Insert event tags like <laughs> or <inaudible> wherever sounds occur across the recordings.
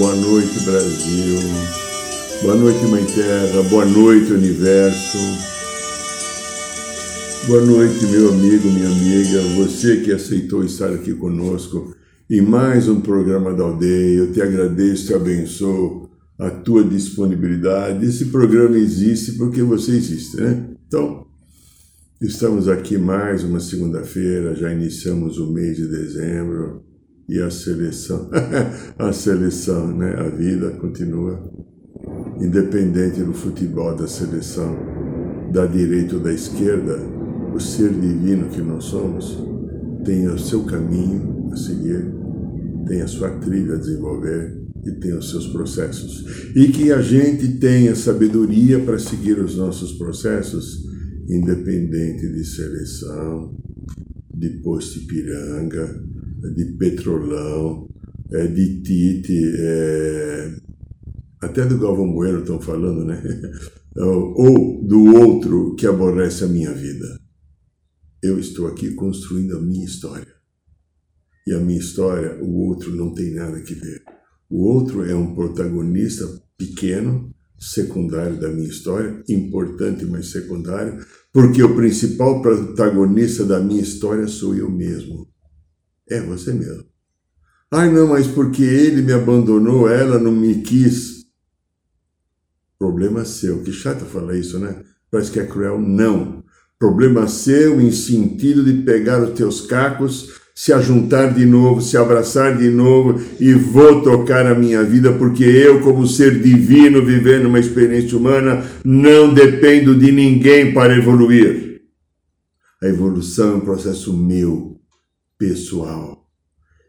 Boa noite, Brasil. Boa noite, Mãe Terra. Boa noite, Universo. Boa noite, meu amigo, minha amiga. Você que aceitou estar aqui conosco em mais um programa da aldeia. Eu te agradeço, e abençoo a tua disponibilidade. Esse programa existe porque você existe, né? Então, estamos aqui mais uma segunda-feira, já iniciamos o mês de dezembro e a seleção, <laughs> a seleção, né? A vida continua independente do futebol da seleção, da direita ou da esquerda, o ser divino que nós somos tem o seu caminho a seguir tem a sua trilha a desenvolver e tem os seus processos. E que a gente tenha sabedoria para seguir os nossos processos, independente de seleção, de posto Ipiranga, de petrolão, é, de Tite, é, até do Galvão Bueno estão falando, né? <laughs> Ou do outro que aborrece a minha vida. Eu estou aqui construindo a minha história e a minha história, o outro não tem nada que ver. O outro é um protagonista pequeno, secundário da minha história, importante, mas secundário, porque o principal protagonista da minha história sou eu mesmo. É você mesmo. Ai, não, mas porque ele me abandonou, ela não me quis. Problema seu. Que chato falar isso, né? Parece que é cruel. Não. Problema seu em sentido de pegar os teus cacos se ajuntar de novo, se abraçar de novo e vou tocar a minha vida, porque eu, como ser divino, vivendo uma experiência humana, não dependo de ninguém para evoluir. A evolução é um processo meu, pessoal.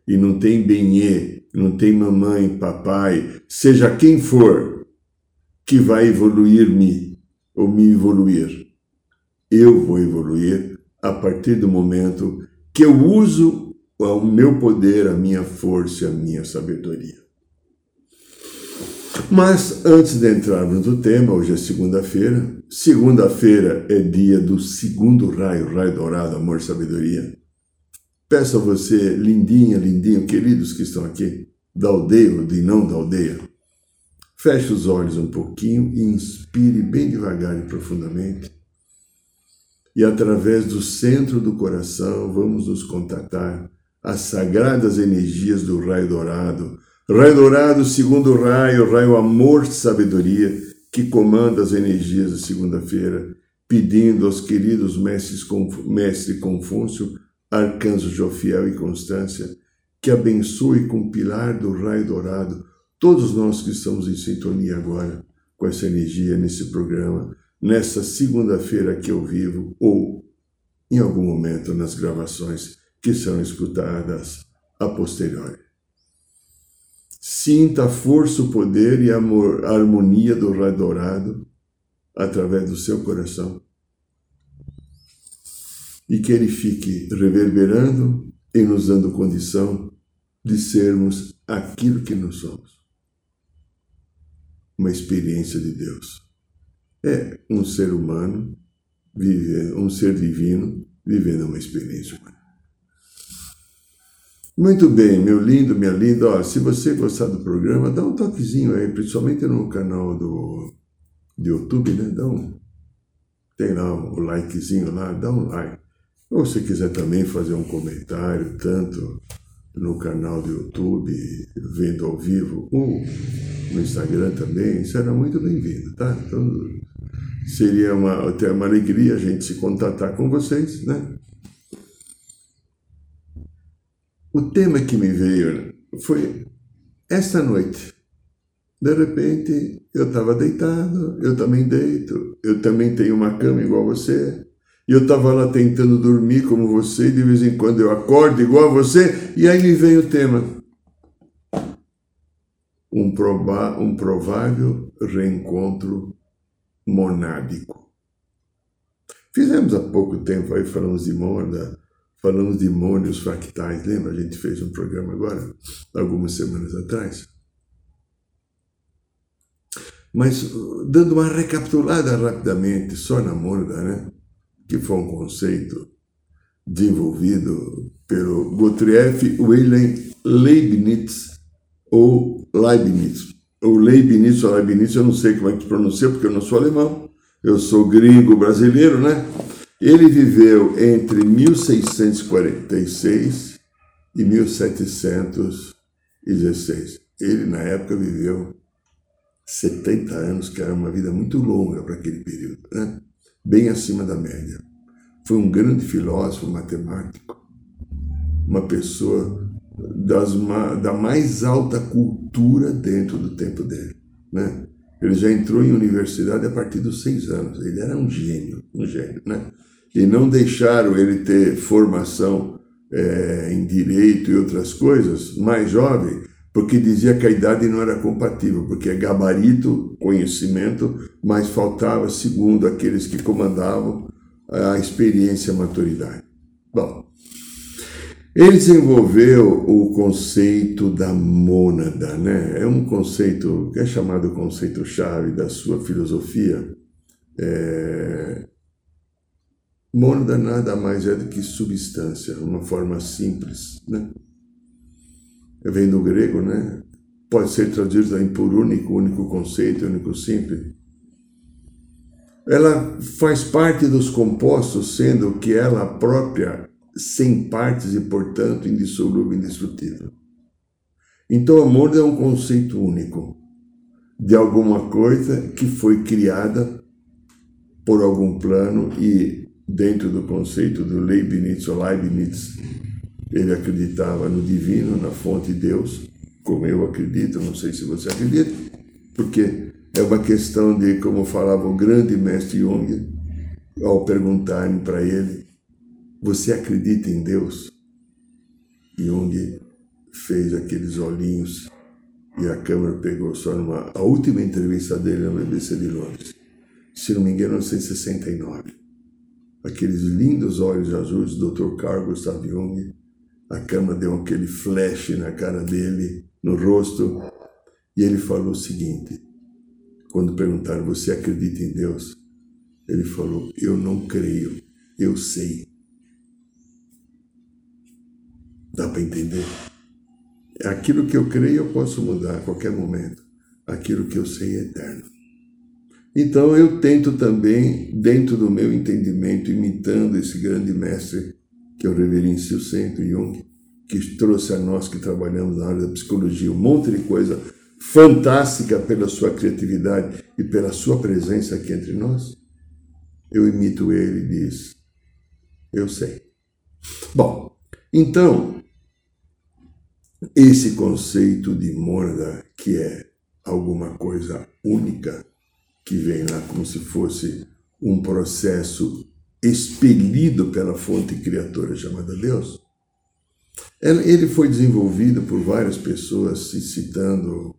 E não tem benê, não tem mamãe, papai, seja quem for, que vai evoluir-me ou me evoluir. Eu vou evoluir a partir do momento que eu uso o meu poder, a minha força a minha sabedoria. Mas antes de entrarmos no tema, hoje é segunda-feira. Segunda-feira é dia do segundo raio, raio dourado, amor e sabedoria. Peço a você, lindinha, lindinho, queridos que estão aqui, da aldeia ou de não da aldeia, feche os olhos um pouquinho e inspire bem devagar e profundamente e através do centro do coração vamos nos contatar às sagradas energias do raio dourado. Raio dourado, segundo raio, raio amor, sabedoria, que comanda as energias da segunda-feira, pedindo aos queridos mestres, mestre Confúcio, arcanjo Jofiel e Constância, que abençoe com pilar do raio dourado todos nós que estamos em sintonia agora com essa energia nesse programa, nessa segunda-feira que eu vivo ou em algum momento nas gravações que são escutadas a posteriori. Sinta a força, o poder e a harmonia do raio dourado através do seu coração e que ele fique reverberando e nos dando condição de sermos aquilo que nós somos. Uma experiência de Deus é um ser humano, um ser divino, vivendo uma experiência humana. Muito bem, meu lindo, minha linda. Ó, se você gostar do programa, dá um toquezinho aí, principalmente no canal do, do YouTube, né? Dá um, tem lá o likezinho lá, dá um like. Ou se quiser também fazer um comentário, tanto no canal do YouTube, vendo ao vivo, ou no Instagram também, será muito bem-vindo, tá? Então, seria uma, até uma alegria a gente se contatar com vocês, né? O tema que me veio foi esta noite. De repente, eu estava deitado, eu também deito, eu também tenho uma cama igual você. E eu estava lá tentando dormir como você, e de vez em quando eu acordo igual a você, e aí me vem o tema. Um, proba um provável reencontro monádico. Fizemos há pouco tempo aí, falamos de Monda, falamos de mônios fractais, lembra? A gente fez um programa agora, algumas semanas atrás. Mas, dando uma recapitulada rapidamente, só na Monda, né? Que foi um conceito desenvolvido pelo Gottlieb Wilhelm Leibniz, ou Leibniz. O Leibniz ou Leibniz, eu não sei como é que pronuncia, porque eu não sou alemão, eu sou gringo brasileiro, né? Ele viveu entre 1646 e 1716. Ele, na época, viveu 70 anos, que era uma vida muito longa para aquele período, né? Bem acima da média. Foi um grande filósofo matemático, uma pessoa das, da mais alta cultura dentro do tempo dele. Né? Ele já entrou em universidade a partir dos seis anos. Ele era um gênio, um gênio, né? E não deixaram ele ter formação é, em direito e outras coisas, mais jovem, porque dizia que a idade não era compatível, porque é gabarito, conhecimento, mas faltava, segundo aqueles que comandavam, a experiência a maturidade. Bom, ele desenvolveu o conceito da mônada, né? É um conceito que é chamado conceito-chave da sua filosofia. É... Mônada nada mais é do que substância, uma forma simples, né? Vem do grego, né? Pode ser traduzido em por único, único conceito, único simples. Ela faz parte dos compostos, sendo que ela própria sem partes e, portanto, indissolúvel e indestrutível. Então, amor é um conceito único de alguma coisa que foi criada por algum plano e dentro do conceito do Leibniz ou Leibniz ele acreditava no divino, na fonte de Deus, como eu acredito, não sei se você acredita, porque é uma questão de, como falava o grande mestre Jung, ao perguntarem para ele, você acredita em Deus? Jung fez aqueles olhinhos e a câmera pegou só numa a última entrevista dele na BBC de Londres, se não me engano, 1969. Aqueles lindos olhos azuis do Dr. Carl Gustav Jung a cama deu aquele flash na cara dele, no rosto, e ele falou o seguinte: quando perguntaram, você acredita em Deus? Ele falou: eu não creio, eu sei. Dá para entender? Aquilo que eu creio eu posso mudar a qualquer momento. Aquilo que eu sei é eterno. Então eu tento também, dentro do meu entendimento, imitando esse grande mestre, que eu reverencio sempre, Jung, que trouxe a nós que trabalhamos na área da psicologia um monte de coisa fantástica pela sua criatividade e pela sua presença aqui entre nós. Eu imito ele e diz: Eu sei. Bom, então, esse conceito de morda, que é alguma coisa única, que vem lá como se fosse um processo expelido pela fonte criatora chamada Deus, ele foi desenvolvido por várias pessoas, citando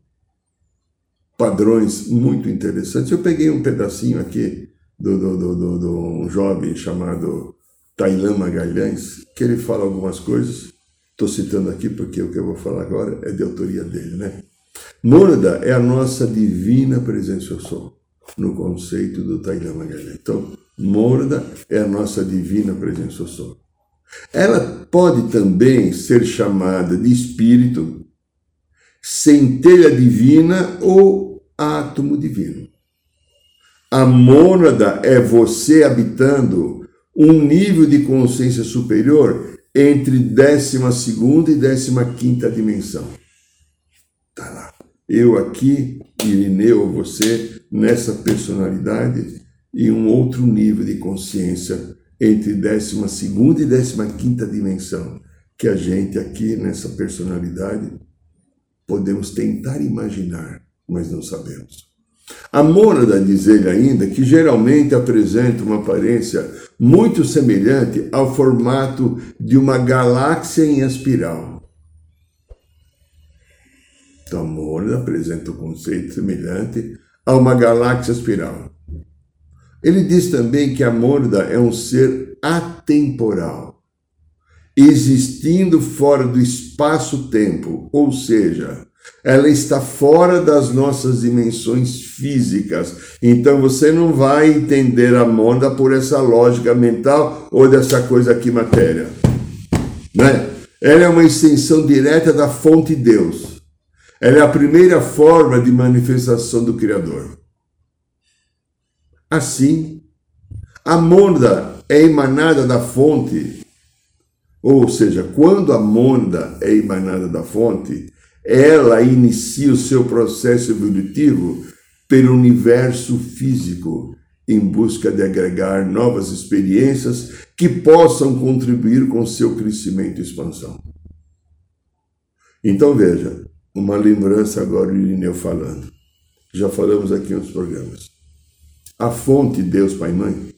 padrões muito interessantes. Eu peguei um pedacinho aqui do, do, do, do, do um jovem chamado Tailan Magalhães, que ele fala algumas coisas. Estou citando aqui porque o que eu vou falar agora é de autoria dele, né? Mônada é a nossa divina presença eu sou, no conceito do Tailan Magalhães. Então, Mônada é a nossa divina presença sou. Ela pode também ser chamada de espírito, centelha divina ou átomo divino. A mônada é você habitando um nível de consciência superior entre 12 e 15 dimensão. Tá lá. Eu aqui, Irineu, você, nessa personalidade, e um outro nível de consciência entre 12 e 15 dimensão, que a gente aqui nessa personalidade podemos tentar imaginar, mas não sabemos. A mônada diz ele ainda que geralmente apresenta uma aparência muito semelhante ao formato de uma galáxia em espiral. Então, a mônada apresenta um conceito semelhante a uma galáxia espiral. Ele diz também que a mônada é um ser atemporal, existindo fora do espaço-tempo, ou seja, ela está fora das nossas dimensões físicas. Então você não vai entender a monda por essa lógica mental ou dessa coisa aqui matéria. Né? Ela é uma extensão direta da fonte Deus. Ela é a primeira forma de manifestação do Criador. Assim, a monda é emanada da fonte, ou seja, quando a monda é emanada da fonte, ela inicia o seu processo evolutivo pelo universo físico, em busca de agregar novas experiências que possam contribuir com seu crescimento e expansão. Então veja, uma lembrança agora de Irineu falando. Já falamos aqui nos programas. A fonte Deus Pai e Mãe,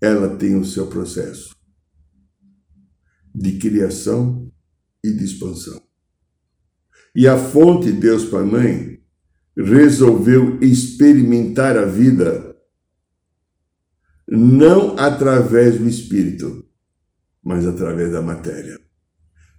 ela tem o seu processo de criação e de expansão. E a fonte, Deus Pai Mãe, resolveu experimentar a vida não através do espírito, mas através da matéria.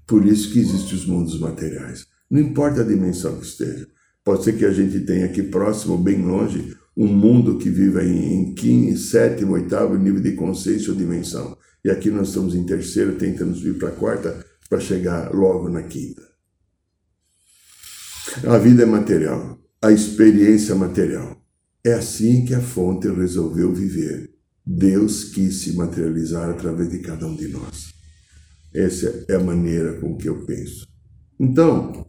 Por isso que existem os mundos materiais. Não importa a dimensão que esteja. Pode ser que a gente tenha aqui próximo, bem longe, um mundo que viva em, quinto, sétimo, oitavo nível de consciência ou dimensão. E aqui nós estamos em terceiro, tentando subir para a quarta, para chegar logo na quinta. A vida é material, a experiência é material. É assim que a fonte resolveu viver. Deus quis se materializar através de cada um de nós. Essa é a maneira com que eu penso. Então,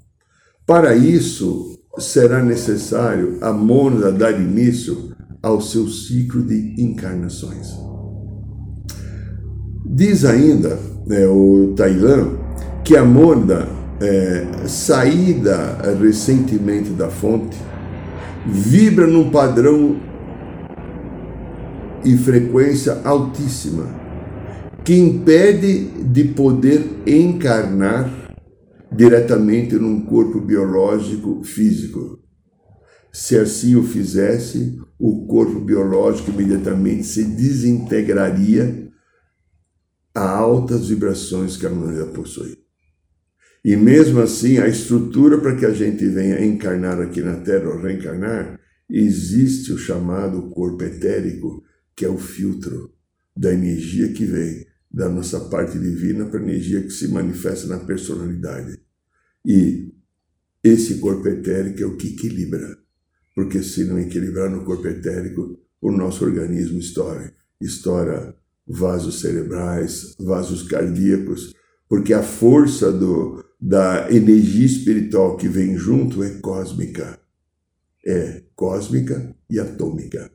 para isso, será necessário a mônada dar início ao seu ciclo de encarnações. Diz ainda né, o Tailã que a mônada é, saída recentemente da fonte, vibra num padrão e frequência altíssima, que impede de poder encarnar diretamente num corpo biológico físico. Se assim o fizesse, o corpo biológico imediatamente se desintegraria a altas vibrações que a maneira possui. E mesmo assim, a estrutura para que a gente venha encarnar aqui na Terra ou reencarnar, existe o chamado corpo etérico, que é o filtro da energia que vem da nossa parte divina para a energia que se manifesta na personalidade. E esse corpo etérico é o que equilibra, porque se não equilibrar no corpo etérico, o nosso organismo estoura. Estoura vasos cerebrais, vasos cardíacos, porque a força do, da energia espiritual que vem junto é cósmica. É cósmica e atômica.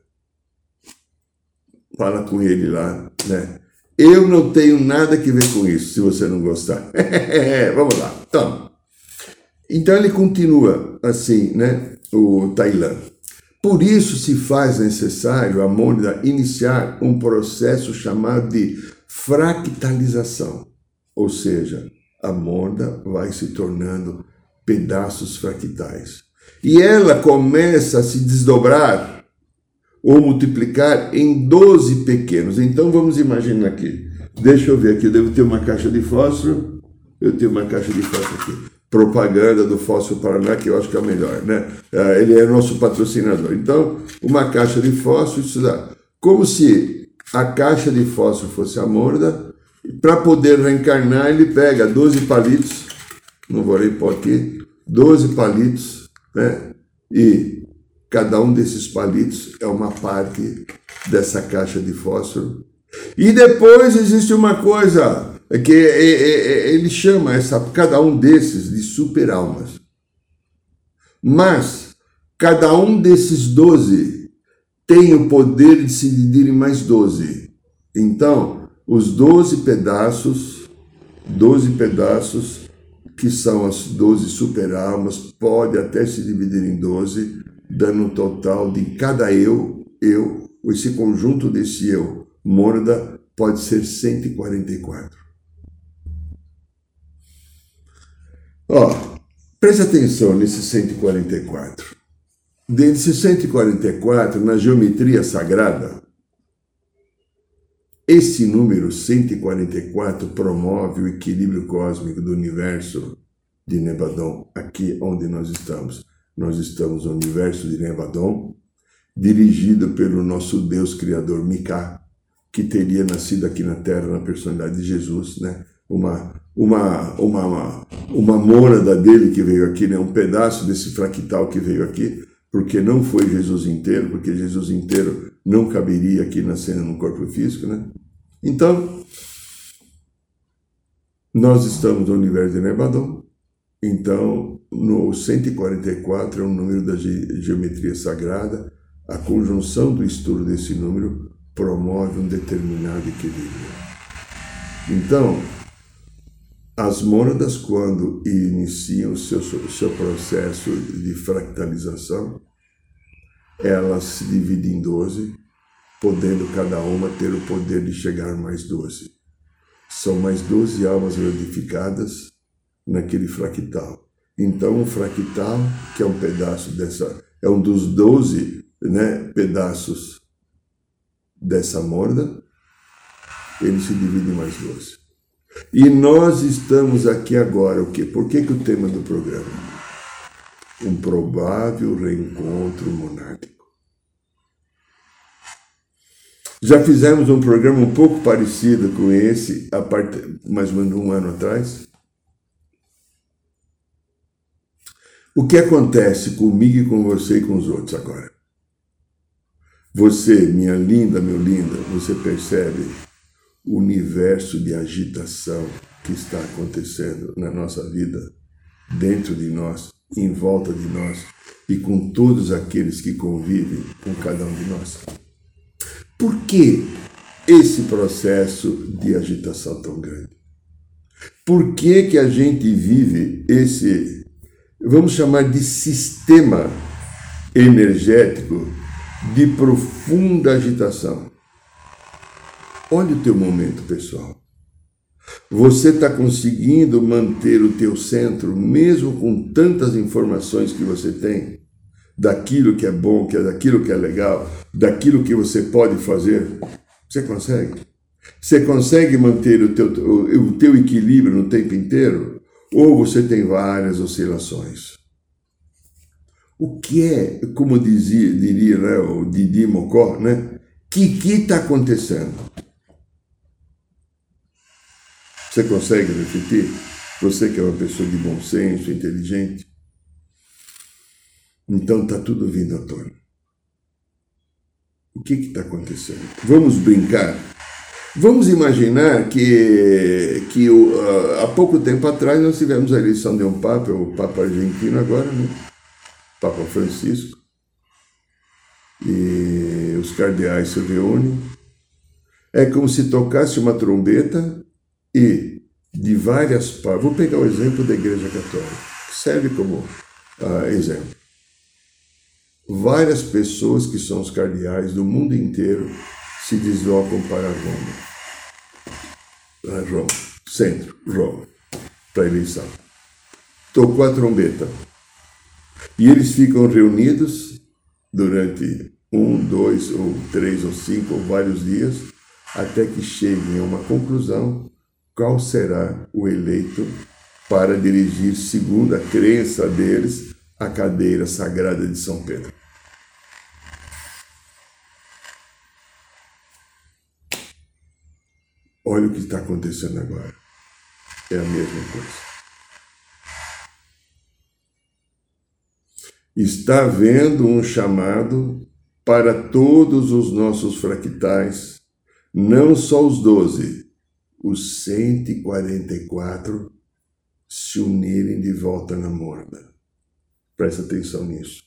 Fala com ele lá, né? Eu não tenho nada que ver com isso, se você não gostar. <laughs> Vamos lá, então. Então ele continua assim, né? O Tailã. Por isso se faz necessário a Mônida iniciar um processo chamado de fractalização, ou seja, a morda vai se tornando pedaços fractais. E ela começa a se desdobrar ou multiplicar em 12 pequenos. Então vamos imaginar aqui. Deixa eu ver aqui, eu devo ter uma caixa de fósforo. Eu tenho uma caixa de fósforo aqui. Propaganda do Fósforo Paraná, que eu acho que é a melhor, né? Ah, ele é nosso patrocinador. Então, uma caixa de fósforo, isso dá. Como se a caixa de fósforo fosse a morda, para poder reencarnar, ele pega 12 palitos, não vou nem pôr aqui, 12 palitos, né? E cada um desses palitos é uma parte dessa caixa de fósforo. E depois existe uma coisa que é, é, é, ele chama essa, cada um desses de super-almas. Mas cada um desses 12 tem o poder de se dividir em mais 12. Então, os doze pedaços, doze pedaços que são as 12 super-almas, pode até se dividir em 12, dando um total de cada eu, eu, esse conjunto desse eu, mônada, pode ser 144. Ó, preste atenção nesse 144. Desse 144, na geometria sagrada, esse número 144 promove o equilíbrio cósmico do universo de Nebadon, aqui onde nós estamos. Nós estamos no universo de Nebadon, dirigido pelo nosso Deus Criador Mika, que teria nascido aqui na Terra na personalidade de Jesus, né? Uma uma uma uma mônada dele que veio aqui, né? Um pedaço desse fractal que veio aqui, porque não foi Jesus inteiro, porque Jesus inteiro não caberia aqui na cena no corpo físico, né? Então, nós estamos no universo de Nebadon, então no 144 é um número da ge geometria sagrada, a conjunção do estudo desse número promove um determinado equilíbrio. Então, as mônadas, quando iniciam o seu, seu processo de fractalização, elas se dividem em 12, podendo cada uma ter o poder de chegar mais 12. São mais 12 almas radificadas naquele fractal. Então, o fractal, que é um pedaço dessa, é um dos 12 né, pedaços dessa morda, ele se divide em mais 12. E nós estamos aqui agora, o quê? Por que, que o tema do programa? Um provável reencontro monárquico. Já fizemos um programa um pouco parecido com esse, mais ou menos um ano atrás. O que acontece comigo e com você e com os outros agora? Você, minha linda, meu linda, você percebe o universo de agitação que está acontecendo na nossa vida, dentro de nós, em volta de nós e com todos aqueles que convivem com cada um de nós. Por que esse processo de agitação tão grande? Por que, que a gente vive esse, vamos chamar de sistema energético de profunda agitação? Olha o teu momento, pessoal. Você está conseguindo manter o teu centro, mesmo com tantas informações que você tem? daquilo que é bom, que é daquilo que é legal, daquilo que você pode fazer. Você consegue? Você consegue manter o teu, o, o teu equilíbrio no tempo inteiro? Ou você tem várias oscilações? O que é, como dizia, diria né, o Didi Mocó, né? O que está acontecendo? Você consegue refletir? Você que é uma pessoa de bom senso, inteligente. Então está tudo vindo à tona. O que está acontecendo? Vamos brincar? Vamos imaginar que, que uh, há pouco tempo atrás nós tivemos a eleição de um Papa, o Papa argentino agora, né? Papa Francisco. E os cardeais se reúnem. É como se tocasse uma trombeta e de várias partes. Vou pegar o exemplo da Igreja Católica, que serve como uh, exemplo várias pessoas que são os cardeais do mundo inteiro se deslocam para Roma. Para Roma, centro, Roma, para a eleição. Tocou a trombeta. E eles ficam reunidos durante um, dois, ou três, ou cinco, ou vários dias, até que cheguem a uma conclusão qual será o eleito para dirigir, segundo a crença deles, a cadeira sagrada de São Pedro. Olha o que está acontecendo agora. É a mesma coisa. Está havendo um chamado para todos os nossos fractais, não só os doze, os 144 se unirem de volta na morda. Presta atenção nisso.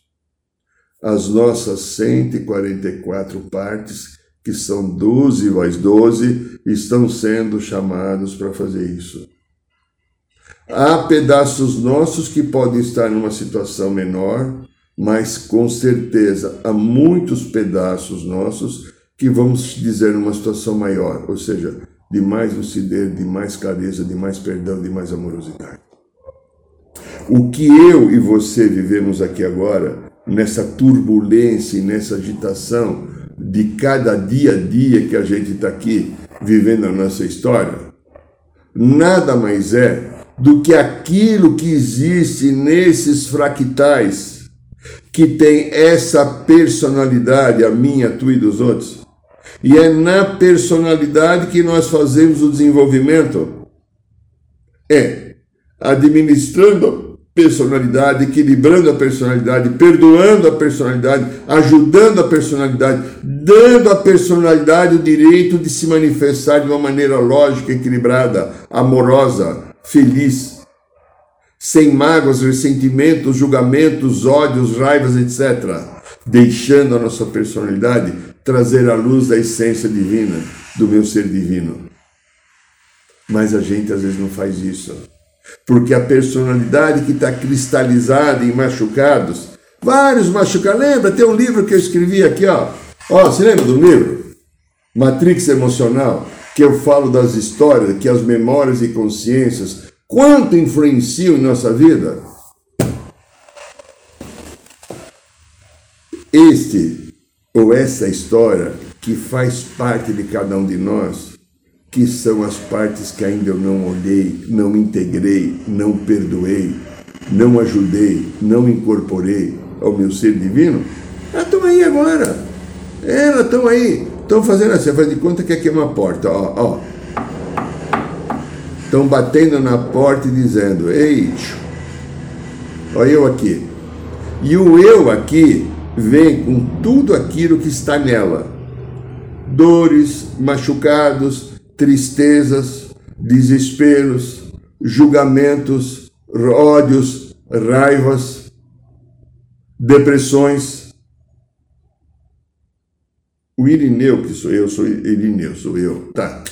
As nossas 144 partes, que são 12 mais 12, estão sendo chamados para fazer isso. Há pedaços nossos que podem estar numa situação menor, mas com certeza há muitos pedaços nossos que vamos dizer numa situação maior, ou seja, de mais lucidez, de mais clareza, de mais perdão, de mais amorosidade. O que eu e você vivemos aqui agora, nessa turbulência e nessa agitação de cada dia a dia que a gente está aqui vivendo a nossa história, nada mais é do que aquilo que existe nesses fractais que tem essa personalidade, a minha, a tua e dos outros. E é na personalidade que nós fazemos o desenvolvimento. É administrando personalidade, equilibrando a personalidade, perdoando a personalidade, ajudando a personalidade, dando à personalidade o direito de se manifestar de uma maneira lógica, equilibrada, amorosa, feliz, sem mágoas, ressentimentos, julgamentos, ódios, raivas, etc., deixando a nossa personalidade trazer a luz da essência divina, do meu ser divino. Mas a gente às vezes não faz isso, porque a personalidade que está cristalizada em machucados, vários machucados, lembra? Tem um livro que eu escrevi aqui, ó. Ó, você lembra do livro? Matrix Emocional que eu falo das histórias, que as memórias e consciências, quanto influenciam em nossa vida? Este ou essa história que faz parte de cada um de nós, que são as partes que ainda eu não olhei, não integrei, não perdoei, não ajudei, não incorporei ao meu ser divino, elas estão aí agora. Elas estão aí. Estão fazendo assim, faz de conta que aqui é uma porta, ó, ó. Estão batendo na porta e dizendo, ei, olha eu aqui. E o eu aqui vem com tudo aquilo que está nela. Dores, machucados, tristezas, desesperos, julgamentos, ódios, raivas, depressões, o Irineu, que sou eu, sou Irineu, sou eu, tá?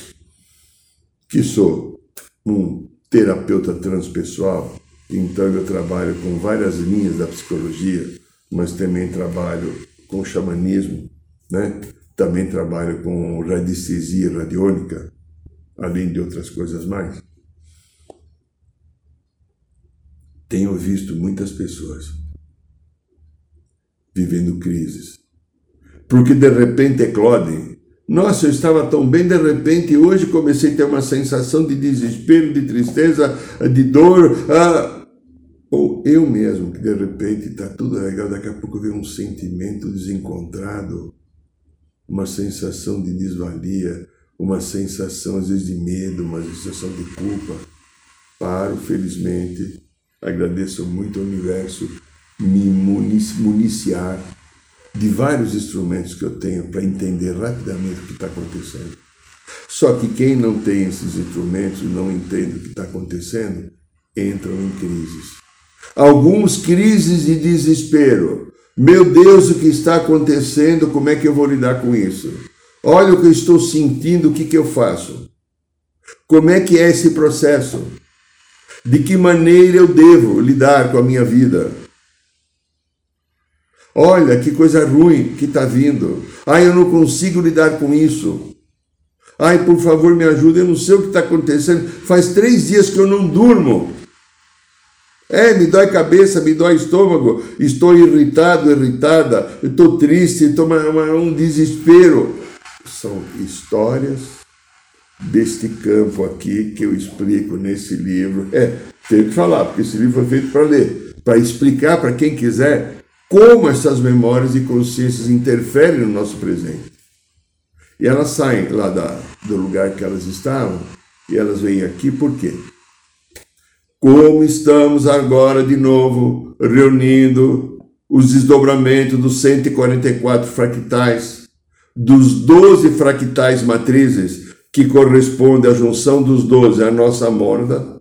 Que sou um terapeuta transpessoal, então eu trabalho com várias linhas da psicologia, mas também trabalho com xamanismo, né? Também trabalho com radiestesia radiônica, além de outras coisas mais. Tenho visto muitas pessoas vivendo crises porque de repente eclodem. Nossa, eu estava tão bem, de repente hoje comecei a ter uma sensação de desespero, de tristeza, de dor. Ah, ou eu mesmo, que de repente está tudo legal, daqui a pouco vem um sentimento desencontrado, uma sensação de desvalia, uma sensação às vezes de medo, uma sensação de culpa. Paro, felizmente, agradeço muito ao universo me municiar de vários instrumentos que eu tenho para entender rapidamente o que está acontecendo. Só que quem não tem esses instrumentos não entende o que está acontecendo, entram em crises. Alguns crises de desespero. Meu Deus, o que está acontecendo? Como é que eu vou lidar com isso? Olha o que eu estou sentindo, o que, que eu faço? Como é que é esse processo? De que maneira eu devo lidar com a minha vida? Olha que coisa ruim que está vindo. Ai, eu não consigo lidar com isso. Ai, por favor, me ajude. Eu não sei o que está acontecendo. Faz três dias que eu não durmo. É, me dói cabeça, me dói estômago. Estou irritado, irritada. Estou triste, estou um desespero. São histórias deste campo aqui que eu explico nesse livro. É, tenho que falar, porque esse livro foi feito para ler, para explicar para quem quiser como essas memórias e consciências interferem no nosso presente. E elas saem lá da, do lugar que elas estavam e elas vêm aqui por quê? Como estamos agora de novo reunindo os desdobramentos dos 144 fractais, dos 12 fractais matrizes, que corresponde à junção dos 12, a nossa morda,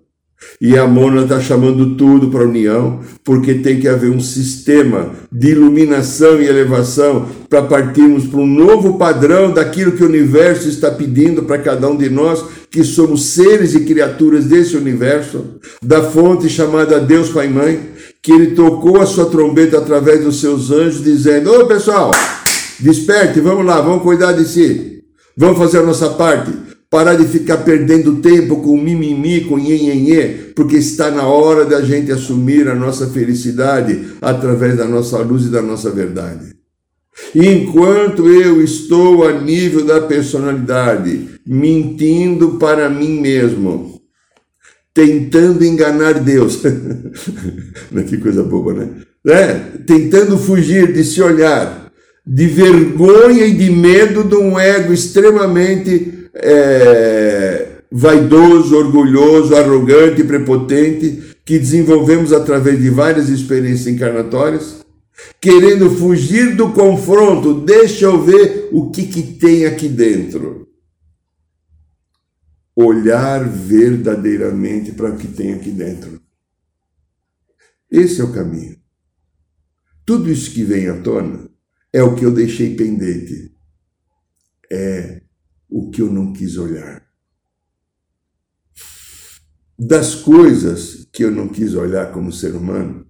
e a Mona está chamando tudo para a união, porque tem que haver um sistema de iluminação e elevação para partirmos para um novo padrão daquilo que o universo está pedindo para cada um de nós, que somos seres e criaturas desse universo, da fonte chamada Deus Pai e Mãe, que ele tocou a sua trombeta através dos seus anjos, dizendo: Ô pessoal, desperte, vamos lá, vamos cuidar de si, vamos fazer a nossa parte, parar de ficar perdendo tempo com mimimi, com nhenhenhê, porque está na hora da gente assumir a nossa felicidade através da nossa luz e da nossa verdade. Enquanto eu estou a nível da personalidade, mentindo para mim mesmo, tentando enganar Deus. <laughs> que coisa boba, né? É, tentando fugir de se olhar, de vergonha e de medo de um ego extremamente é, vaidoso, orgulhoso, arrogante, prepotente, que desenvolvemos através de várias experiências encarnatórias querendo fugir do confronto. Deixa eu ver o que, que tem aqui dentro. Olhar verdadeiramente para o que tem aqui dentro. Esse é o caminho. Tudo isso que vem à tona é o que eu deixei pendente. É o que eu não quis olhar. Das coisas que eu não quis olhar como ser humano,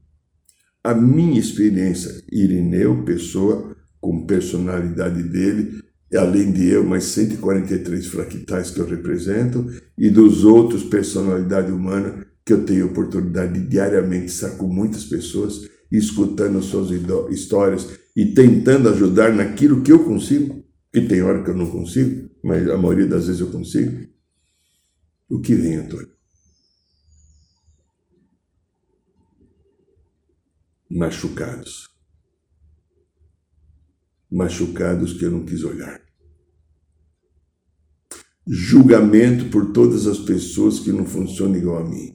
a minha experiência, Irineu, pessoa com personalidade dele, além de eu, mais 143 fractais que eu represento, e dos outros personalidade humana que eu tenho oportunidade de diariamente estar com muitas pessoas, escutando suas histórias e tentando ajudar naquilo que eu consigo, que tem hora que eu não consigo, mas a maioria das vezes eu consigo. O que vem, Antônio? machucados. Machucados que eu não quis olhar. Julgamento por todas as pessoas que não funcionam igual a mim.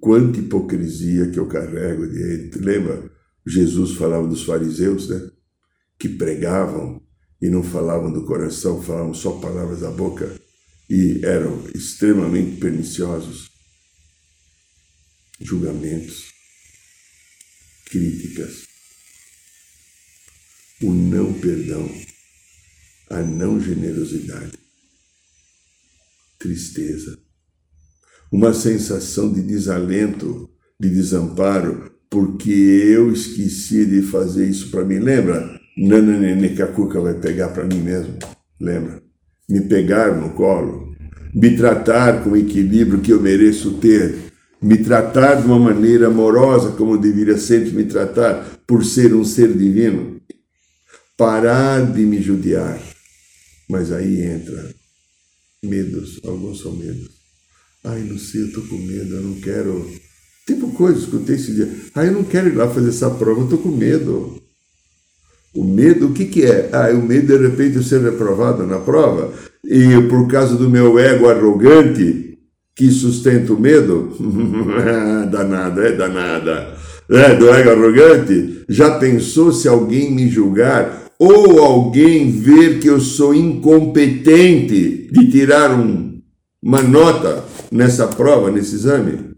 Quanta hipocrisia que eu carrego de Lembra? Jesus falava dos fariseus, né? Que pregavam e não falavam do coração, falavam só palavras da boca e eram extremamente perniciosos. Julgamentos críticas. O não perdão, a não generosidade, tristeza, uma sensação de desalento, de desamparo, porque eu esqueci de fazer isso para mim. Lembra? Nana Nenê que a Cuca vai pegar para mim mesmo. Lembra? Me pegar no colo, me tratar com o equilíbrio que eu mereço ter me tratar de uma maneira amorosa como deveria sempre me tratar por ser um ser divino, parar de me judiar. Mas aí entra medos, alguns são medos. Ai, não sei, eu tô com medo, eu não quero. Coisa, escutei esse dia. Ai, eu não quero ir lá fazer essa prova, eu tô com medo. O medo, o que, que é? Ah, o medo de repente eu ser reprovado na prova e por causa do meu ego arrogante, que sustenta o medo? <laughs> danada, é danada. É, do ego arrogante? Já pensou se alguém me julgar ou alguém ver que eu sou incompetente de tirar um, uma nota nessa prova, nesse exame?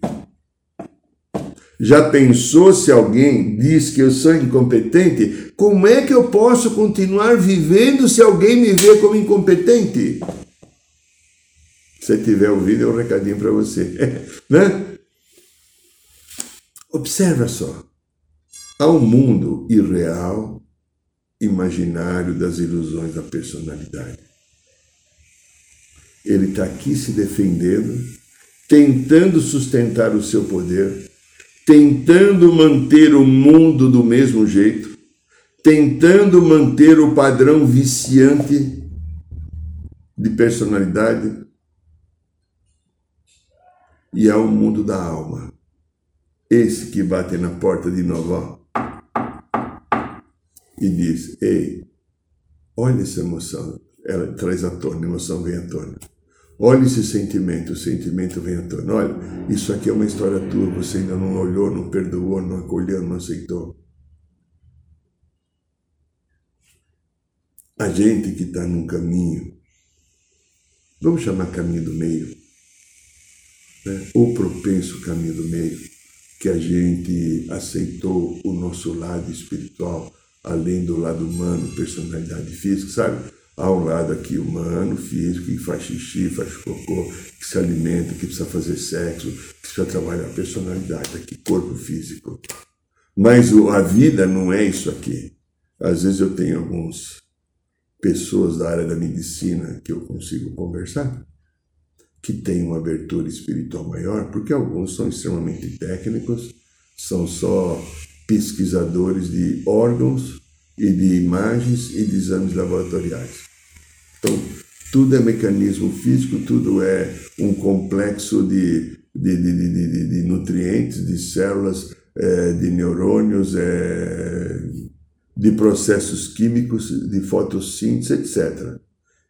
Já pensou se alguém diz que eu sou incompetente? Como é que eu posso continuar vivendo se alguém me vê como incompetente? Se tiver ouvido, é um recadinho para você. <laughs> né? Observa só. Há um mundo irreal, imaginário das ilusões da personalidade. Ele está aqui se defendendo, tentando sustentar o seu poder, tentando manter o mundo do mesmo jeito, tentando manter o padrão viciante de personalidade e há o mundo da alma. Esse que bate na porta de novo e diz: Ei, olha essa emoção. Ela traz à tona, a emoção vem à tona. Olha esse sentimento, o sentimento vem à tona. Olha, isso aqui é uma história tua, você ainda não olhou, não perdoou, não acolheu, não aceitou. A gente que está num caminho, vamos chamar caminho do meio, né, o propenso caminho do meio, que a gente aceitou o nosso lado espiritual, além do lado humano, personalidade física, sabe? Há um lado aqui humano, físico, que faz xixi, faz cocô, que se alimenta, que precisa fazer sexo, que precisa trabalhar a personalidade, aqui, corpo físico. Mas a vida não é isso aqui. Às vezes eu tenho algumas pessoas da área da medicina que eu consigo conversar, que têm uma abertura espiritual maior, porque alguns são extremamente técnicos, são só pesquisadores de órgãos e de imagens e de exames laboratoriais. Então, tudo é mecanismo físico, tudo é um complexo de, de, de, de, nutrientes, de células, é, de neurônios, é, de processos químicos, de fotossíntese, etc.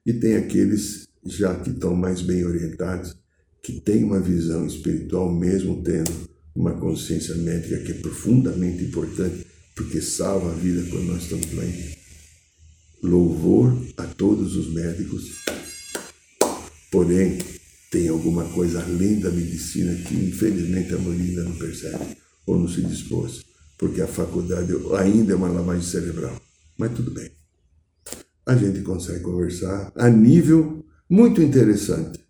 E tem aqueles já que estão mais bem orientados, que têm uma visão espiritual, mesmo tendo uma consciência médica que é profundamente importante, porque salva a vida quando nós estamos doentes. Louvor a todos os médicos. Porém, tem alguma coisa além da medicina que infelizmente a maioria ainda não percebe ou não se dispôs, porque a faculdade ainda é uma lavagem cerebral. Mas tudo bem. A gente consegue conversar a nível muito interessante.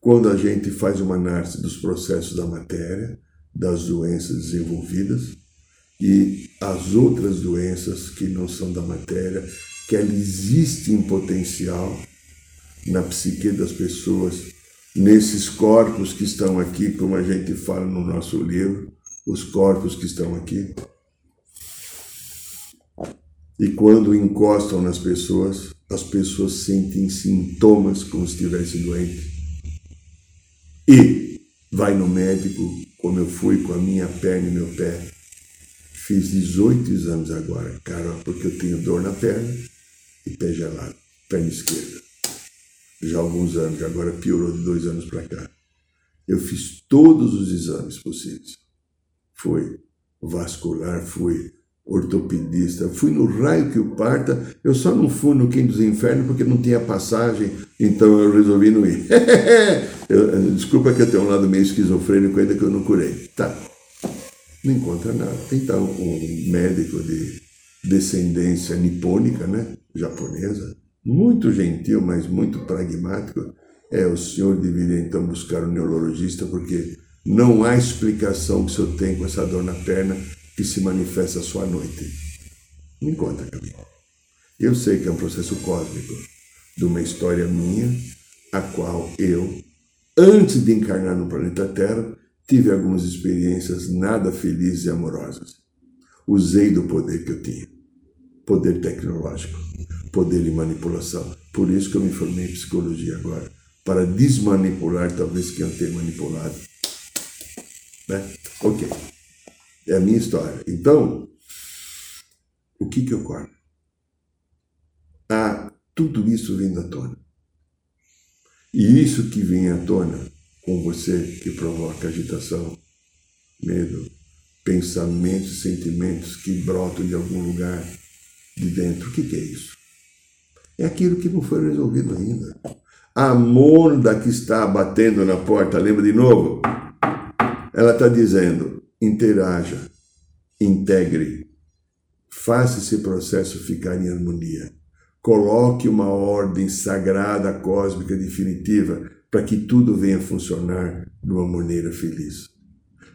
Quando a gente faz uma análise dos processos da matéria, das doenças desenvolvidas, e as outras doenças que não são da matéria, que ela existe em potencial na psique das pessoas, nesses corpos que estão aqui, como a gente fala no nosso livro, os corpos que estão aqui. E quando encostam nas pessoas, as pessoas sentem sintomas como se estivessem doentes. E vai no médico, como eu fui com a minha perna e meu pé, Fiz 18 exames agora, cara, porque eu tenho dor na perna e pé gelado, perna esquerda. Já há alguns anos, agora piorou de dois anos para cá. Eu fiz todos os exames possíveis. Fui vascular, fui ortopedista, fui no raio que o parta. Eu só não fui no Quem dos Infernos porque não tinha passagem, então eu resolvi não ir. <laughs> eu, desculpa que eu tenho um lado meio esquizofrênico ainda que eu não curei. Tá, não encontra nada. Então um médico de descendência nipônica, né, japonesa, muito gentil, mas muito pragmático. É, o senhor deveria então buscar um neurologista, porque não há explicação que o senhor tem com essa dor na perna que se manifesta só à noite. Não encontra caminho. Eu sei que é um processo cósmico de uma história minha, a qual eu, antes de encarnar no planeta Terra, tive algumas experiências nada felizes e amorosas. Usei do poder que eu tinha. Poder tecnológico, poder de manipulação. Por isso que eu me formei em psicologia agora. Para desmanipular talvez quem eu tenha manipulado. Né? Ok. É a minha história. Então, o que que ocorre? Ah, tudo isso vem à tona. E isso que vem à tona com você que provoca agitação, medo, pensamentos, sentimentos que brotam de algum lugar de dentro. O que, é isso? É aquilo que não foi resolvido ainda. A Monda que está batendo na porta, lembra de novo? Ela está dizendo: interaja, integre, faça esse processo ficar em harmonia. Coloque uma ordem sagrada, cósmica, definitiva para que tudo venha funcionar de uma maneira feliz.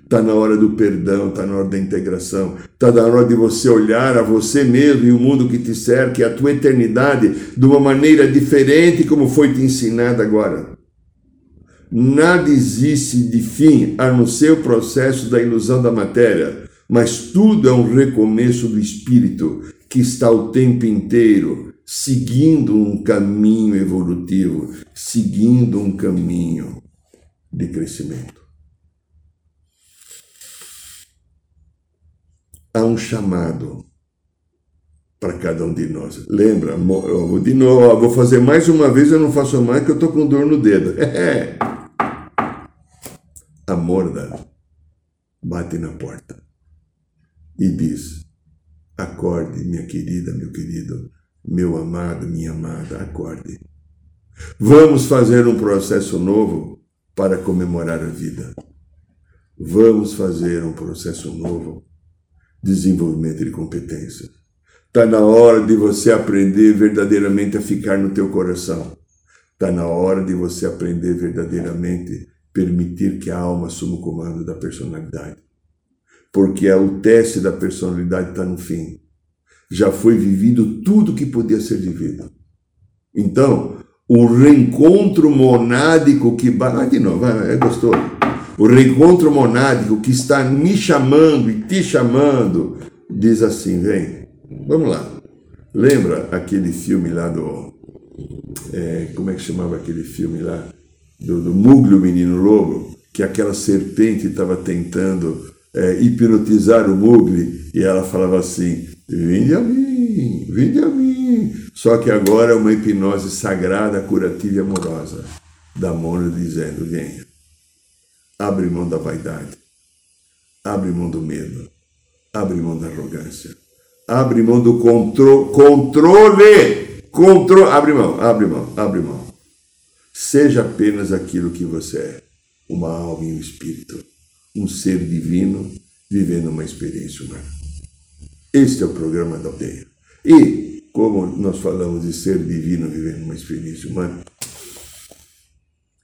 Está na hora do perdão, está na hora da integração, está na hora de você olhar a você mesmo e o mundo que te cerca e a tua eternidade de uma maneira diferente, como foi te ensinado agora. Nada existe de fim a não ser o processo da ilusão da matéria, mas tudo é um recomeço do espírito que está o tempo inteiro seguindo um caminho evolutivo, seguindo um caminho de crescimento. Há um chamado para cada um de nós. Lembra, vou de novo, vou fazer mais uma vez, eu não faço mais que eu estou com dor no dedo. <laughs> A morda bate na porta e diz: Acorde, minha querida, meu querido, meu amado, minha amada, acorde. Vamos fazer um processo novo para comemorar a vida. Vamos fazer um processo novo, desenvolvimento de competências. Está na hora de você aprender verdadeiramente a ficar no teu coração. Está na hora de você aprender verdadeiramente permitir que a alma assuma o comando da personalidade. Porque é o teste da personalidade está no fim. Já foi vivido tudo que podia ser vivido. Então, o reencontro monádico que. Ah, de novo, é gostoso. O reencontro monádico que está me chamando e te chamando, diz assim: vem, vamos lá. Lembra aquele filme lá do. É, como é que chamava aquele filme lá? Do, do o Menino Lobo, que aquela serpente estava tentando é, hipnotizar o Mugli e ela falava assim: Vinde a mim, vinde a mim. Só que agora é uma hipnose sagrada, curativa e amorosa da Mona dizendo: venha, abre mão da vaidade, abre mão do medo, abre mão da arrogância, abre mão do contro controle, controle, abre mão, abre mão, abre mão. Seja apenas aquilo que você é, uma alma e um espírito, um ser divino vivendo uma experiência humana. Este é o programa da aldeia. E, como nós falamos de ser divino vivendo uma experiência humana,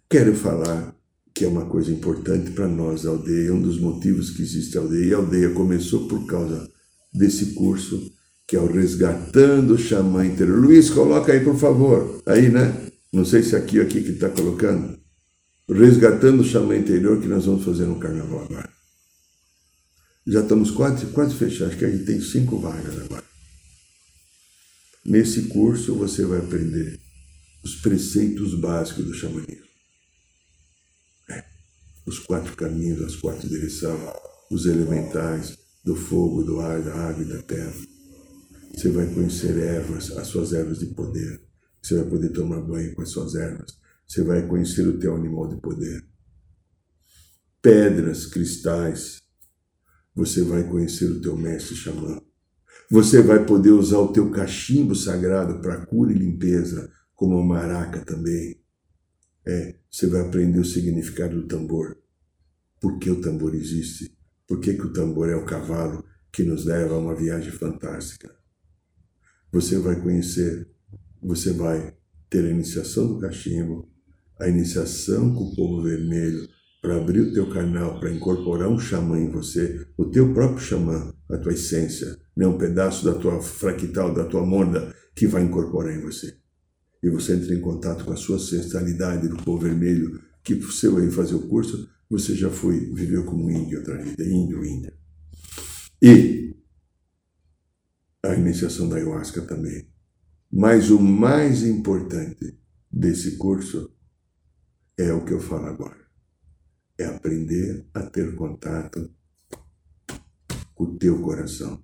quero falar que é uma coisa importante para nós, a aldeia, um dos motivos que existe a aldeia. E a aldeia começou por causa desse curso, que é o Resgatando o Xamã Interior. Luiz, coloca aí, por favor. Aí, né? Não sei se aqui ou aqui que está colocando. Resgatando o Xamã Interior, que nós vamos fazer no carnaval agora. Já estamos quase, quase fechados, acho que a gente tem cinco vagas agora. Nesse curso você vai aprender os preceitos básicos do xamanismo. É, os quatro caminhos, as quatro direções, os elementais do fogo, do ar, da água e da terra. Você vai conhecer ervas, as suas ervas de poder. Você vai poder tomar banho com as suas ervas. Você vai conhecer o teu animal de poder. Pedras, cristais, você vai conhecer o teu mestre xamã. Você vai poder usar o teu cachimbo sagrado para cura e limpeza, como a maraca também. É, você vai aprender o significado do tambor. Por que o tambor existe? Por que, que o tambor é o cavalo que nos leva a uma viagem fantástica? Você vai conhecer, você vai ter a iniciação do cachimbo, a iniciação com o povo vermelho, para abrir o teu canal, para incorporar um xamã em você, o teu próprio xamã, a tua essência, não é um pedaço da tua fractal, da tua morda, que vai incorporar em você. E você entra em contato com a sua ancestralidade do povo vermelho, que você vai fazer o curso, você já foi, viveu como índio outra vida, índio, índia. E a iniciação da ayahuasca também. Mas o mais importante desse curso é o que eu falo agora é aprender a ter contato com o teu coração,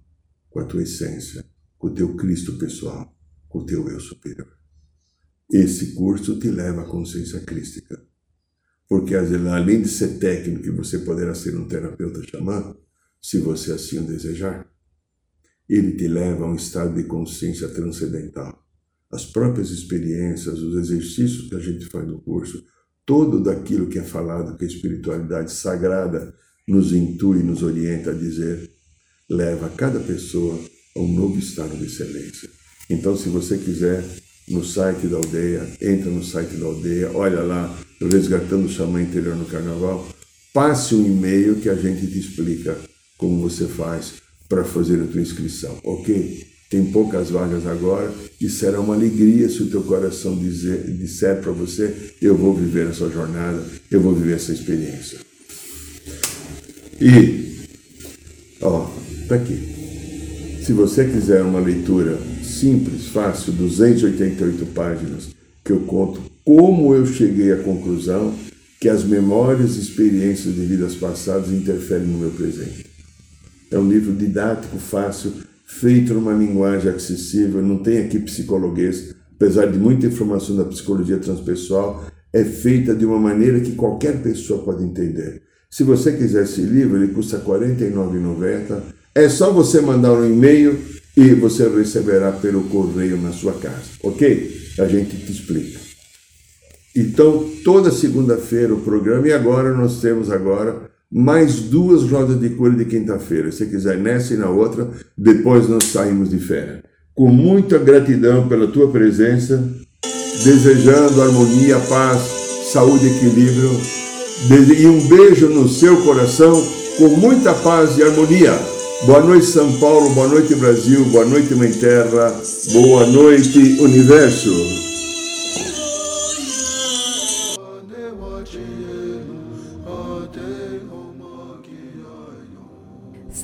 com a tua essência, com o teu Cristo pessoal, com o teu eu superior. Esse curso te leva à consciência crística. Porque além de ser técnico, você poderá ser um terapeuta xamã, se você assim o desejar. Ele te leva a um estado de consciência transcendental. As próprias experiências, os exercícios que a gente faz no curso, todo daquilo que é falado que a espiritualidade sagrada nos intui, nos orienta a dizer, leva cada pessoa a um novo estado de excelência. Então, se você quiser, no site da aldeia, entra no site da aldeia, olha lá, Resgatando o Xamã Interior no Carnaval, passe um e-mail que a gente te explica como você faz para fazer a tua inscrição, ok? Tem poucas vagas agora e será uma alegria se o teu coração dizer, disser para você: Eu vou viver essa jornada, eu vou viver essa experiência. E, ó, tá aqui. Se você quiser uma leitura simples, fácil, 288 páginas, que eu conto como eu cheguei à conclusão que as memórias e experiências de vidas passadas interferem no meu presente. É um livro didático, fácil, feito numa linguagem acessível, não tem aqui psicologuês, apesar de muita informação da psicologia transpessoal, é feita de uma maneira que qualquer pessoa pode entender. Se você quiser esse livro, ele custa R$ 49,90. É só você mandar um e-mail e você receberá pelo correio na sua casa, ok? A gente te explica. Então, toda segunda-feira o programa, e agora nós temos agora mais duas rodas de cura de quinta-feira. Se quiser nessa e na outra, depois nós saímos de férias. com muita gratidão pela tua presença, desejando harmonia, paz, saúde e equilíbrio, e um beijo no seu coração com muita paz e harmonia. Boa noite, São Paulo, boa noite, Brasil, boa noite, Mãe Terra, boa noite, Universo.